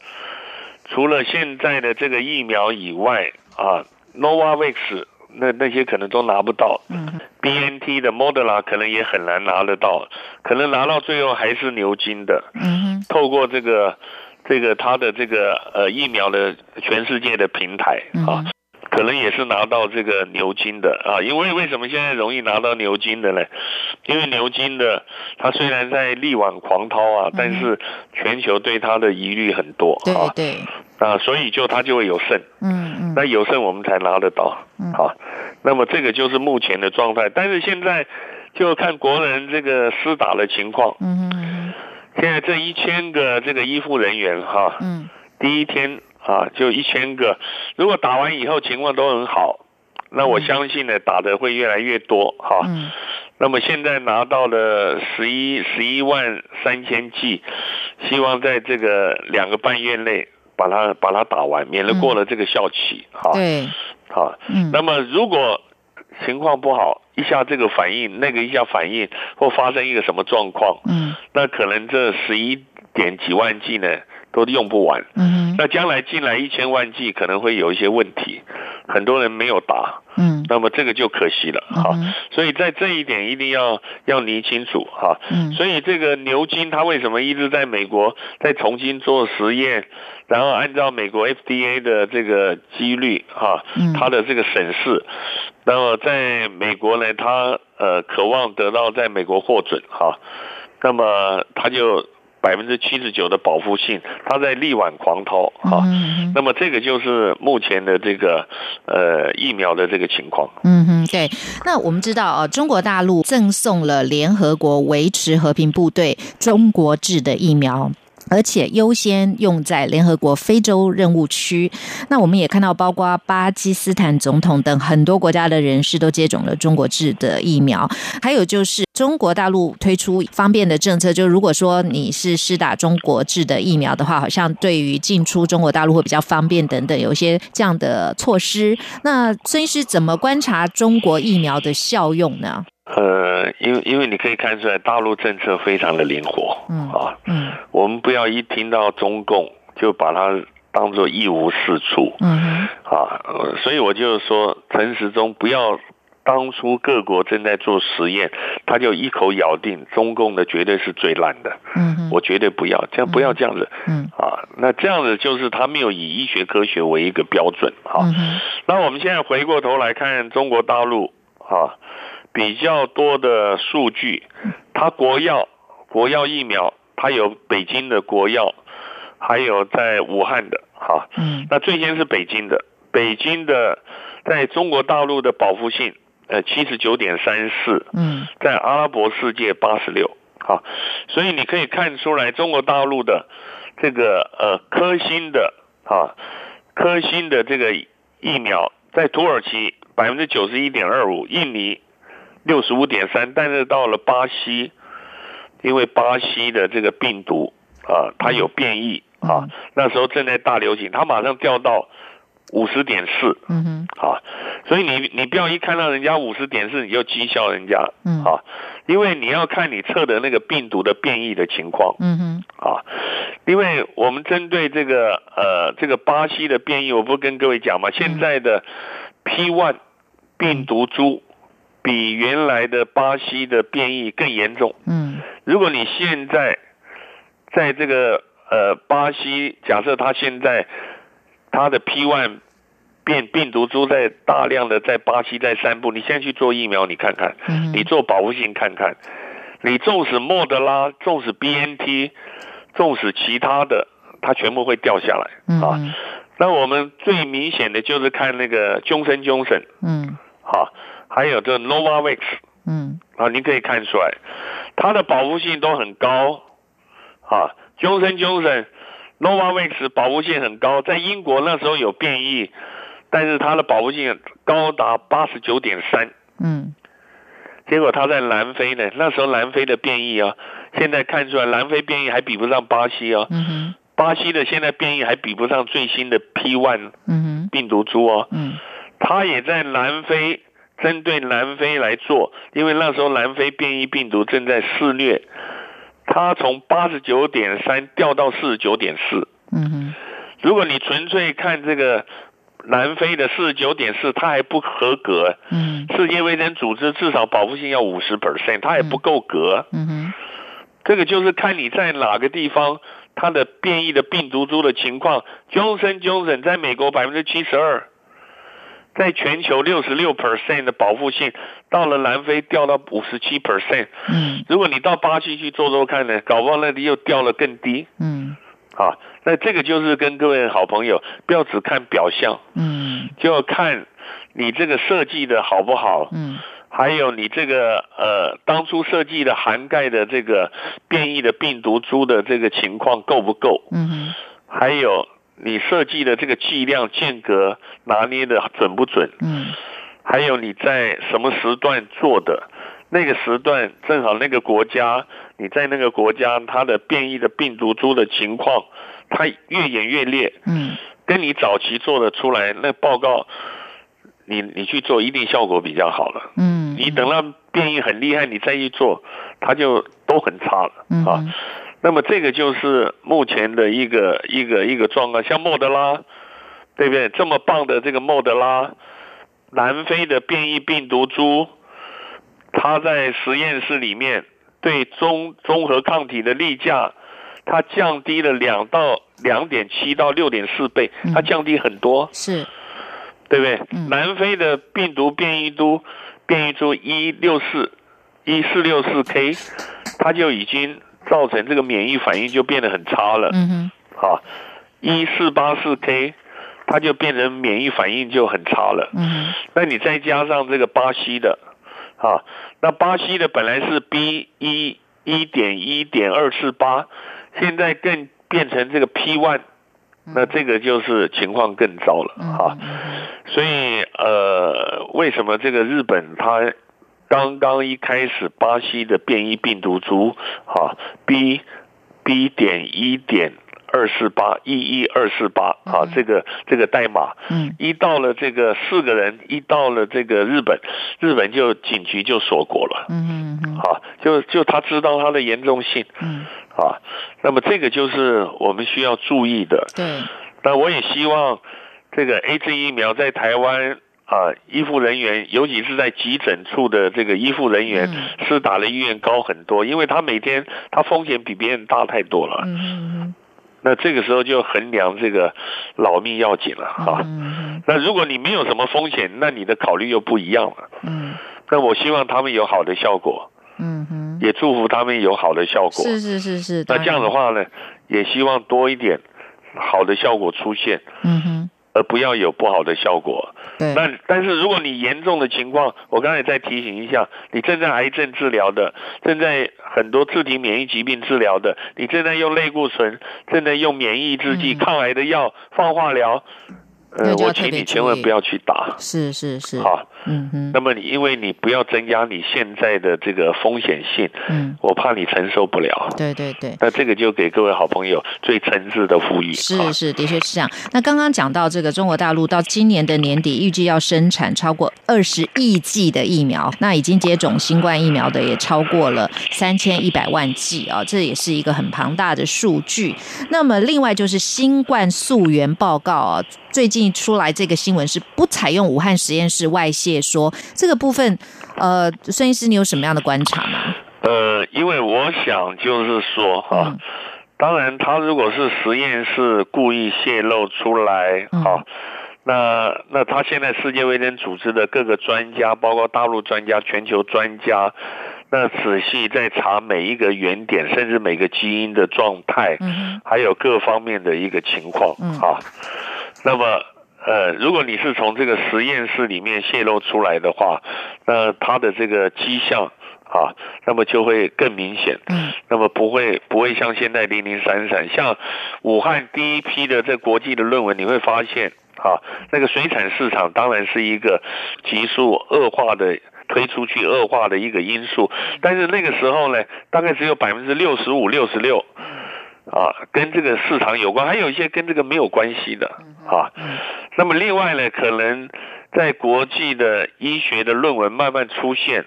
除了现在的这个疫苗以外啊，Novavax 那那些可能都拿不到，嗯，BNT 的莫德拉可能也很难拿得到，可能拿到最后还是牛津的，嗯，透过这个。这个它的这个呃疫苗的全世界的平台啊，可能也是拿到这个牛津的啊，因为为什么现在容易拿到牛津的呢？因为牛津的它虽然在力挽狂涛啊，但是全球对它的疑虑很多啊，对。啊，所以就它就会有剩，嗯嗯，那有剩我们才拿得到，好，那么这个就是目前的状态，但是现在就看国人这个施打的情况，嗯嗯。现在这一千个这个医护人员哈，嗯，第一天啊就一千个，如果打完以后情况都很好，那我相信呢打的会越来越多哈。嗯，那么现在拿到了十一十一万三千剂，希望在这个两个半月内把它把它打完，免得过了这个效期哈。对，好，嗯，那么如果情况不好。一下这个反应，那个一下反应，或发生一个什么状况，嗯，那可能这十一点几万剂呢都用不完，嗯，那将来进来一千万剂可能会有一些问题，很多人没有打，嗯，那么这个就可惜了，哈，所以在这一点一定要要理清楚，哈，嗯，所以这个牛津它为什么一直在美国在重新做实验，然后按照美国 FDA 的这个几率，哈，嗯，它的这个审视。那么在美国呢，他呃渴望得到在美国获准哈，那么他就百分之七十九的保护性，他在力挽狂涛哈，那么这个就是目前的这个呃疫苗的这个情况。嗯哼，对。那我们知道啊，中国大陆赠送了联合国维持和平部队中国制的疫苗。而且优先用在联合国非洲任务区。那我们也看到，包括巴基斯坦总统等很多国家的人士都接种了中国制的疫苗。还有就是中国大陆推出方便的政策，就如果说你是施打中国制的疫苗的话，好像对于进出中国大陆会比较方便等等，有一些这样的措施。那孙医师怎么观察中国疫苗的效用呢？呃，因为因为你可以看出来，大陆政策非常的灵活，嗯啊，嗯，我们不要一听到中共就把它当做一无是处，嗯啊，所以我就说陈时中不要当初各国正在做实验，他就一口咬定中共的绝对是最烂的，嗯我绝对不要这样，不要这样子，嗯啊，那这样子就是他没有以医学科学为一个标准，哈，那我们现在回过头来看中国大陆，哈。比较多的数据，它国药国药疫苗它有北京的国药，还有在武汉的哈。嗯。那最先是北京的，北京的在中国大陆的保护性呃七十九点三四，嗯，在阿拉伯世界八十六，好，所以你可以看出来中国大陆的这个呃科兴的啊科兴的这个疫苗在土耳其百分之九十一点二五，印尼六十五点三，但是到了巴西。因为巴西的这个病毒啊，它有变异啊，那时候正在大流行，它马上掉到五十点四，嗯哼，啊，所以你你不要一看到人家五十点四你就讥笑人家，嗯，啊，因为你要看你测的那个病毒的变异的情况，嗯哼，啊，因为我们针对这个呃这个巴西的变异，我不跟各位讲嘛，现在的 P one 病毒株。比原来的巴西的变异更严重。嗯，如果你现在在这个呃巴西，假设它现在它的 P one 变病毒株在大量的在巴西在散布，你现在去做疫苗，你看看，你做保护性看看，你纵使莫德拉，纵使 B N T，纵使其他的，它全部会掉下来啊。那我们最明显的就是看那个 Johnson Johnson，，嗯，好。还有这 Novavax，嗯，啊，你可以看出来，它的保护性都很高，啊，Johnson Johnson Novavax 保护性很高，在英国那时候有变异，但是它的保护性高达八十九点三，嗯，结果它在南非呢，那时候南非的变异啊，现在看出来南非变异还比不上巴西哦，嗯哼，巴西的现在变异还比不上最新的 P one，嗯哼，病毒株哦，嗯，它也在南非。针对南非来做，因为那时候南非变异病毒正在肆虐，它从八十九点三掉到四十九点四。嗯哼，如果你纯粹看这个南非的四十九点四，它还不合格。嗯，世界卫生组织至少保护性要五十 percent，它也不够格。嗯哼，这个就是看你在哪个地方，它的变异的病毒株的情况。Johnson Johnson 在美国百分之七十二。在全球六十六 percent 的保护性，到了南非掉到五十七 percent。嗯，如果你到巴西去做做看呢，搞不好那里又掉了更低。嗯，好，那这个就是跟各位好朋友，不要只看表象。嗯，就要看你这个设计的好不好。嗯，还有你这个呃当初设计的涵盖的这个变异的病毒株的这个情况够不够？嗯，还有。你设计的这个剂量间隔拿捏的准不准？嗯，还有你在什么时段做的，那个时段正好那个国家，你在那个国家它的变异的病毒株的情况，它越演越烈。嗯，跟你早期做的出来那报告，你你去做一定效果比较好了。嗯，你等到变异很厉害，你再去做，它就都很差了。啊。那么这个就是目前的一个一个一个状况，像莫德拉，对不对？这么棒的这个莫德拉，南非的变异病毒株，它在实验室里面对综综合抗体的例假，它降低了两到两点七到六点四倍，它降低很多，是，对不对？南非的病毒变异株变异株一六四一四六四 K，它就已经。造成这个免疫反应就变得很差了。嗯哼，好，一四八四 K，它就变成免疫反应就很差了。嗯，那你再加上这个巴西的，啊，那巴西的本来是 B 一一点一点二四八，现在更变成这个 P one，那这个就是情况更糟了啊。所以呃，为什么这个日本它？刚刚一开始，巴西的变异病毒株，哈，B B 点一点二四八一一二四八，啊，这个这个代码，嗯，一到了这个四个人，一到了这个日本，日本就警局就锁国了，嗯嗯嗯，好，就就他知道它的严重性，嗯，啊，那么这个就是我们需要注意的，对，那我也希望这个 A Z 疫苗在台湾。啊，医护人员，尤其是在急诊处的这个医护人员，是打的医院高很多，因为他每天他风险比别人大太多了。嗯嗯那这个时候就衡量这个老命要紧了哈。嗯那如果你没有什么风险，那你的考虑又不一样了。嗯。那我希望他们有好的效果，嗯哼，也祝福他们有好的效果。是是是是。那这样的话呢，也希望多一点好的效果出现。嗯哼。而不要有不好的效果。对。那但是如果你严重的情况，我刚才再提醒一下，你正在癌症治疗的，正在很多自体免疫疾病治疗的，你正在用类固醇，正在用免疫制剂、抗癌的药、放化疗。呃，我请你千万不要去打。是是是。好，嗯哼。那么你因为你不要增加你现在的这个风险性，嗯，我怕你承受不了。对对对。那这个就给各位好朋友最诚挚的呼吁。是是，的确是这样。那刚刚讲到这个中国大陆到今年的年底，预计要生产超过二十亿剂的疫苗，那已经接种新冠疫苗的也超过了三千一百万剂啊，这也是一个很庞大的数据。那么另外就是新冠溯源报告啊。最近出来这个新闻是不采用武汉实验室外泄，说这个部分，呃，孙医师，你有什么样的观察吗？呃，因为我想就是说哈，当然他如果是实验室故意泄露出来，哈，那那他现在世界卫生组织的各个专家，包括大陆专家、全球专家，那仔细在查每一个原点，甚至每个基因的状态，嗯，还有各方面的一个情况，嗯，啊。那么，呃，如果你是从这个实验室里面泄露出来的话，那它的这个迹象啊，那么就会更明显。嗯。那么不会不会像现在零零散散，像武汉第一批的这国际的论文，你会发现啊，那个水产市场当然是一个急速恶化的推出去恶化的一个因素，但是那个时候呢，大概只有百分之六十五、六十六。啊，跟这个市场有关，还有一些跟这个没有关系的啊。那么另外呢，可能在国际的医学的论文慢慢出现，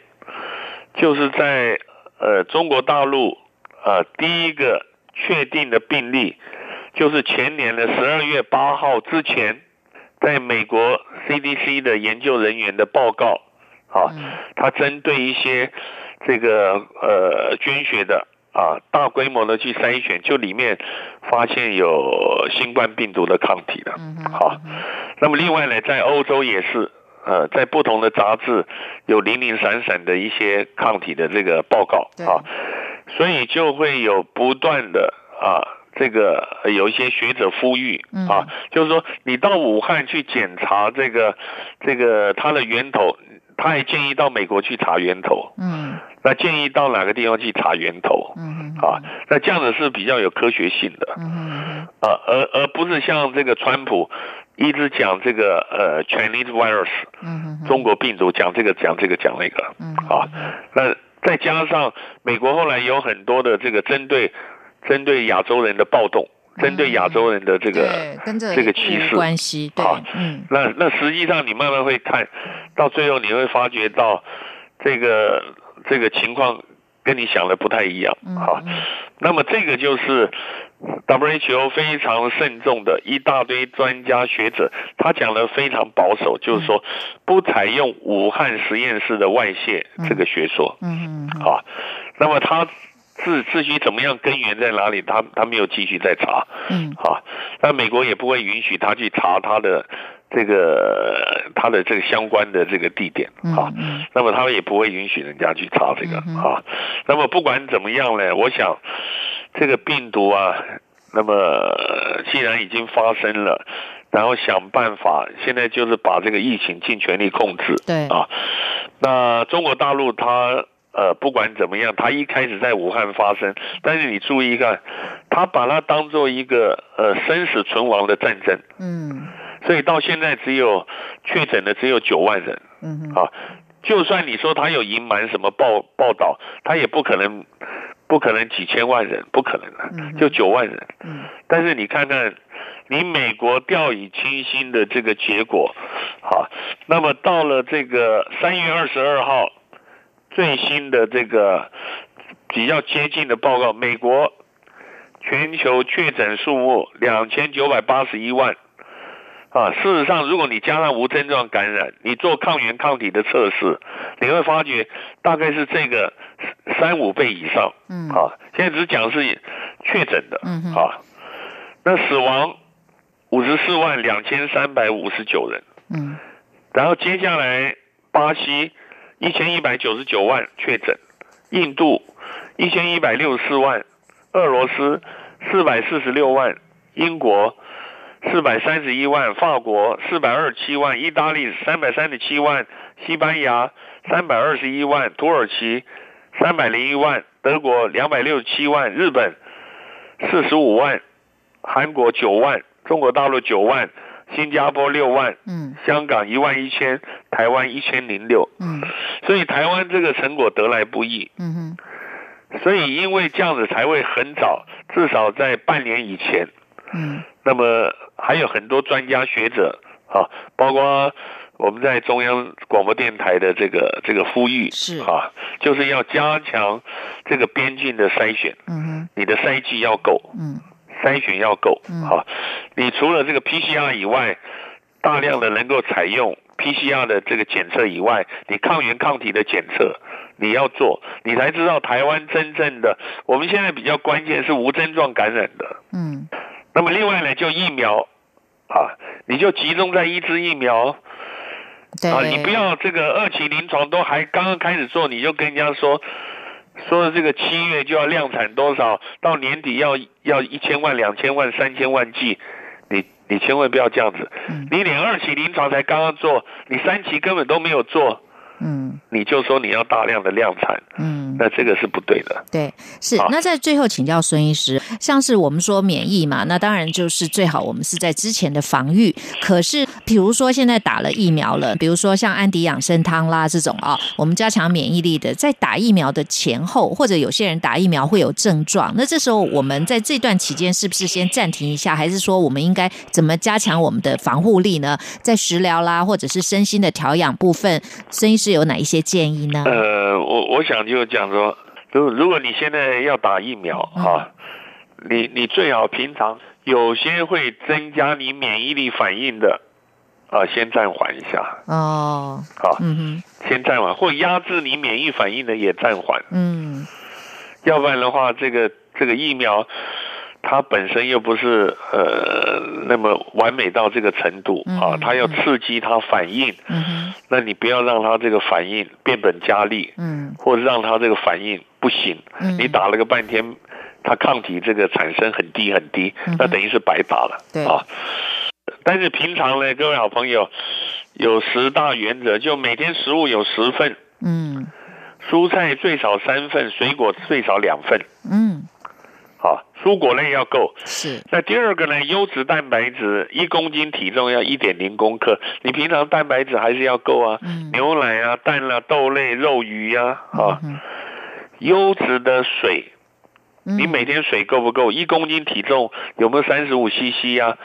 就是在呃中国大陆啊第一个确定的病例，就是前年的十二月八号之前，在美国 CDC 的研究人员的报告啊，他针对一些这个呃捐血的。啊，大规模的去筛选，就里面发现有新冠病毒的抗体的。好，那么另外呢，在欧洲也是，呃，在不同的杂志有零零散散的一些抗体的这个报告啊，所以就会有不断的啊，这个有一些学者呼吁啊，就是说你到武汉去检查这个这个它的源头。他也建议到美国去查源头，嗯，那建议到哪个地方去查源头，嗯，啊，那这样子是比较有科学性的，嗯，啊，而而不是像这个川普一直讲这个呃 Chinese virus，嗯，中国病毒讲这个讲这个讲那个，嗯，啊，那再加上美国后来有很多的这个针对针对亚洲人的暴动。针对亚洲人的这个这个歧视关系，对，嗯，那那实际上你慢慢会看到最后，你会发觉到这个这个情况跟你想的不太一样，好，那么这个就是 WHO 非常慎重的一大堆专家学者，他讲的非常保守，就是说不采用武汉实验室的外泄这个学说，嗯，好，那么他。至至于怎么样根源在哪里，他他没有继续再查，嗯，好，那美国也不会允许他去查他的这个他的这个相关的这个地点，啊，那么他们也不会允许人家去查这个，啊，那么不管怎么样呢，我想这个病毒啊，那么既然已经发生了，然后想办法，现在就是把这个疫情尽全力控制，对，啊，那中国大陆它。呃，不管怎么样，他一开始在武汉发生，但是你注意看，他把它当做一个呃生死存亡的战争，嗯，所以到现在只有确诊的只有九万人，嗯啊，就算你说他有隐瞒什么报报道，他也不可能不可能几千万人，不可能的，就九万人，嗯，但是你看看你美国掉以轻心的这个结果，好，那么到了这个三月二十二号。最新的这个比较接近的报告，美国全球确诊数目两千九百八十一万啊。事实上，如果你加上无症状感染，你做抗原抗体的测试，你会发觉大概是这个三五倍以上。嗯，啊，现在只讲是确诊的。嗯啊，那死亡五十四万两千三百五十九人。嗯，然后接下来巴西。一千一百九十九万确诊，印度一千一百六十四万，俄罗斯四百四十六万，英国四百三十一万，法国四百二十七万，意大利三百三十七万，西班牙三百二十一万，土耳其三百零一万，德国两百六十七万，日本四十五万，韩国九万，中国大陆九万。新加坡六万，嗯，香港一万一千，台湾一千零六，嗯，所以台湾这个成果得来不易，嗯哼，所以因为这样子才会很早，至少在半年以前，嗯，那么还有很多专家学者啊，包括我们在中央广播电台的这个这个呼吁是。啊，就是要加强这个边境的筛选，嗯哼，你的筛剂要够，嗯。筛选要够，好，你除了这个 PCR 以外，大量的能够采用 PCR 的这个检测以外，你抗原抗体的检测你要做，你才知道台湾真正的。我们现在比较关键是无症状感染的，嗯，那么另外呢，就疫苗啊，你就集中在一支疫苗，啊，你不要这个二期临床都还刚刚开始做，你就跟人家说。说的这个七月就要量产多少，到年底要要一千万、两千万、三千万剂，你你千万不要这样子，你连二期临床才刚刚做，你三期根本都没有做。嗯，你就说你要大量的量产，嗯，那这个是不对的。对，是。那在最后请教孙医师，像是我们说免疫嘛，那当然就是最好我们是在之前的防御。可是，比如说现在打了疫苗了，比如说像安迪养生汤啦这种啊，我们加强免疫力的，在打疫苗的前后，或者有些人打疫苗会有症状，那这时候我们在这段期间是不是先暂停一下，还是说我们应该怎么加强我们的防护力呢？在食疗啦，或者是身心的调养部分，孙医师。有哪一些建议呢？呃，我我想就讲说，如如果你现在要打疫苗啊，你你最好平常有些会增加你免疫力反应的啊，先暂缓一下哦。好，嗯哼，先暂缓，或压制你免疫反应的也暂缓。嗯，要不然的话，这个这个疫苗。它本身又不是呃那么完美到这个程度啊，它要刺激它反应，那你不要让它这个反应变本加厉，或者让它这个反应不行，你打了个半天，它抗体这个产生很低很低，那等于是白打了啊。但是平常呢，各位好朋友有十大原则，就每天食物有十份，嗯，蔬菜最少三份，水果最少两份，嗯。好，蔬果类要够。是。那第二个呢？优质蛋白质一公斤体重要一点零公克。你平常蛋白质还是要够啊。嗯。牛奶啊、蛋啊、豆类、肉、鱼呀，啊。优质的水，你每天水够不够？一公斤体重有没有三十五 CC 呀？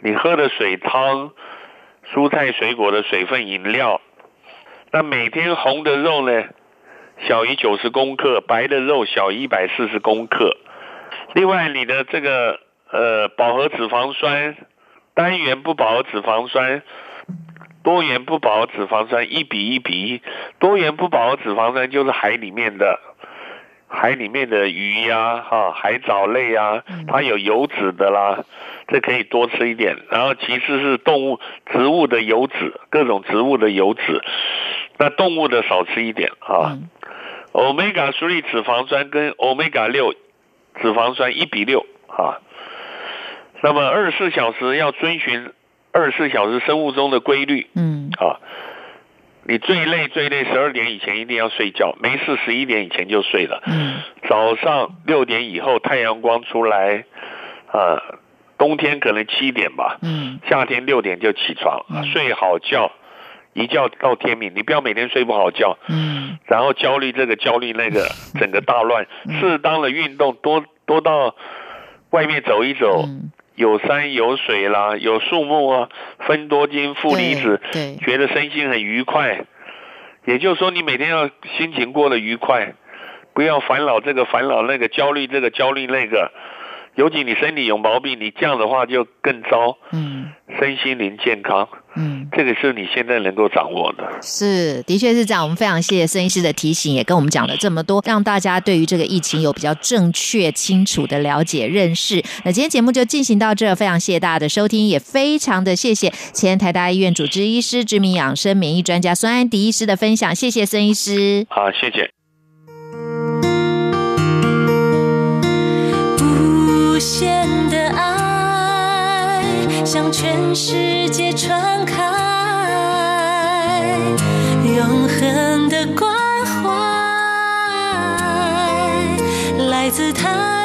你喝的水汤、蔬菜水果的水分饮料，那每天红的肉呢，小于九十公克，白的肉小于一百四十公克。另外，你的这个呃饱和脂肪酸、单元不饱和脂肪酸、多元不饱和脂肪酸一比一比一，多元不饱和脂肪酸就是海里面的海里面的鱼呀，哈海藻类啊，它有油脂的啦，这可以多吃一点。然后其次是动物、植物的油脂，各种植物的油脂，那动物的少吃一点啊。欧米伽三脂肪酸跟欧米伽六。脂肪酸一比六啊，那么二十四小时要遵循二十四小时生物钟的规律，嗯。啊，你最累最累十二点以前一定要睡觉，没事十一点以前就睡了，嗯，早上六点以后太阳光出来，啊，冬天可能七点吧，嗯，夏天六点就起床，睡好觉。一觉到天明，你不要每天睡不好觉，嗯，然后焦虑这个焦虑那个，整个大乱。适当的运动，多多到外面走一走，有山有水啦，有树木啊，分多金负离子，对，觉得身心很愉快。也就是说，你每天要心情过得愉快，不要烦恼这个烦恼那个，焦虑这个焦虑那个。尤其你身体有毛病，你这样的话就更糟。嗯，身心灵健康，嗯，这个是你现在能够掌握的。是，的确是这样。我们非常谢谢孙医师的提醒，也跟我们讲了这么多，让大家对于这个疫情有比较正确、清楚的了解认识。那今天节目就进行到这，非常谢谢大家的收听，也非常的谢谢前台大医院主治医师、知名养生免疫专家孙安迪医师的分享。谢谢孙医师。好，谢谢。不谢。向全世界传开，永恒的关怀来自他。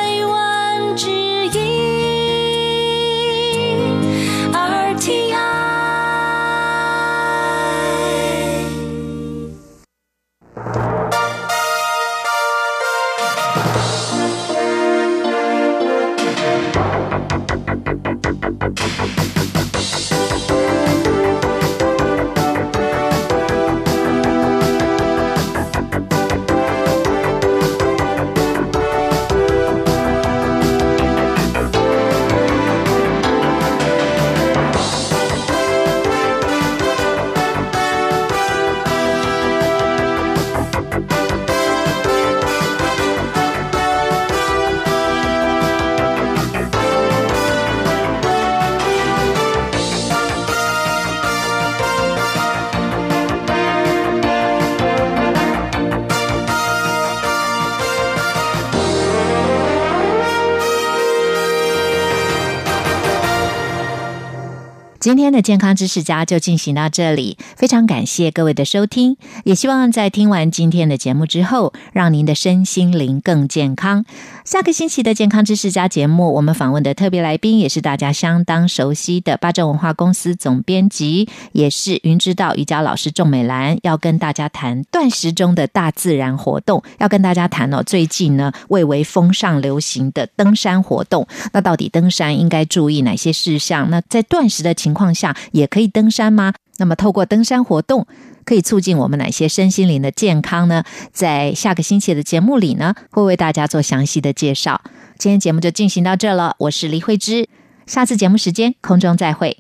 今天的健康知识家就进行到这里，非常感谢各位的收听，也希望在听完今天的节目之后，让您的身心灵更健康。下个星期的健康知识家节目，我们访问的特别来宾也是大家相当熟悉的八正文化公司总编辑，也是云知道瑜伽老师仲美兰，要跟大家谈断食中的大自然活动，要跟大家谈哦，最近呢蔚为风尚流行的登山活动，那到底登山应该注意哪些事项？那在断食的情情况下也可以登山吗？那么透过登山活动可以促进我们哪些身心灵的健康呢？在下个星期的节目里呢，会为大家做详细的介绍。今天节目就进行到这了，我是李慧芝，下次节目时间空中再会。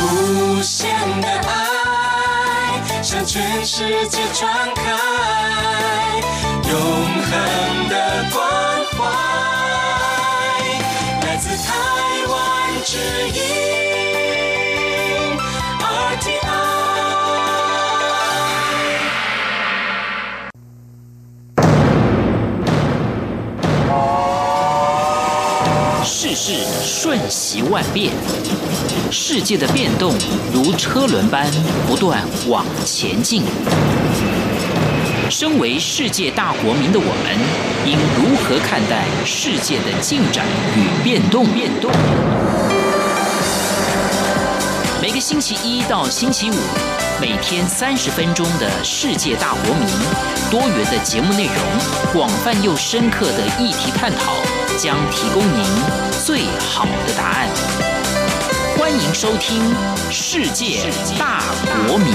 无限的爱向全世界传开，永恒之音 RTI，世事瞬息万变，世界的变动如车轮般不断往前进。身为世界大国民的我们，应如何看待世界的进展与变动？变动。星期一到星期五，每天三十分钟的世界大国民，多元的节目内容，广泛又深刻的议题探讨，将提供您最好的答案。欢迎收听《世界大国民》。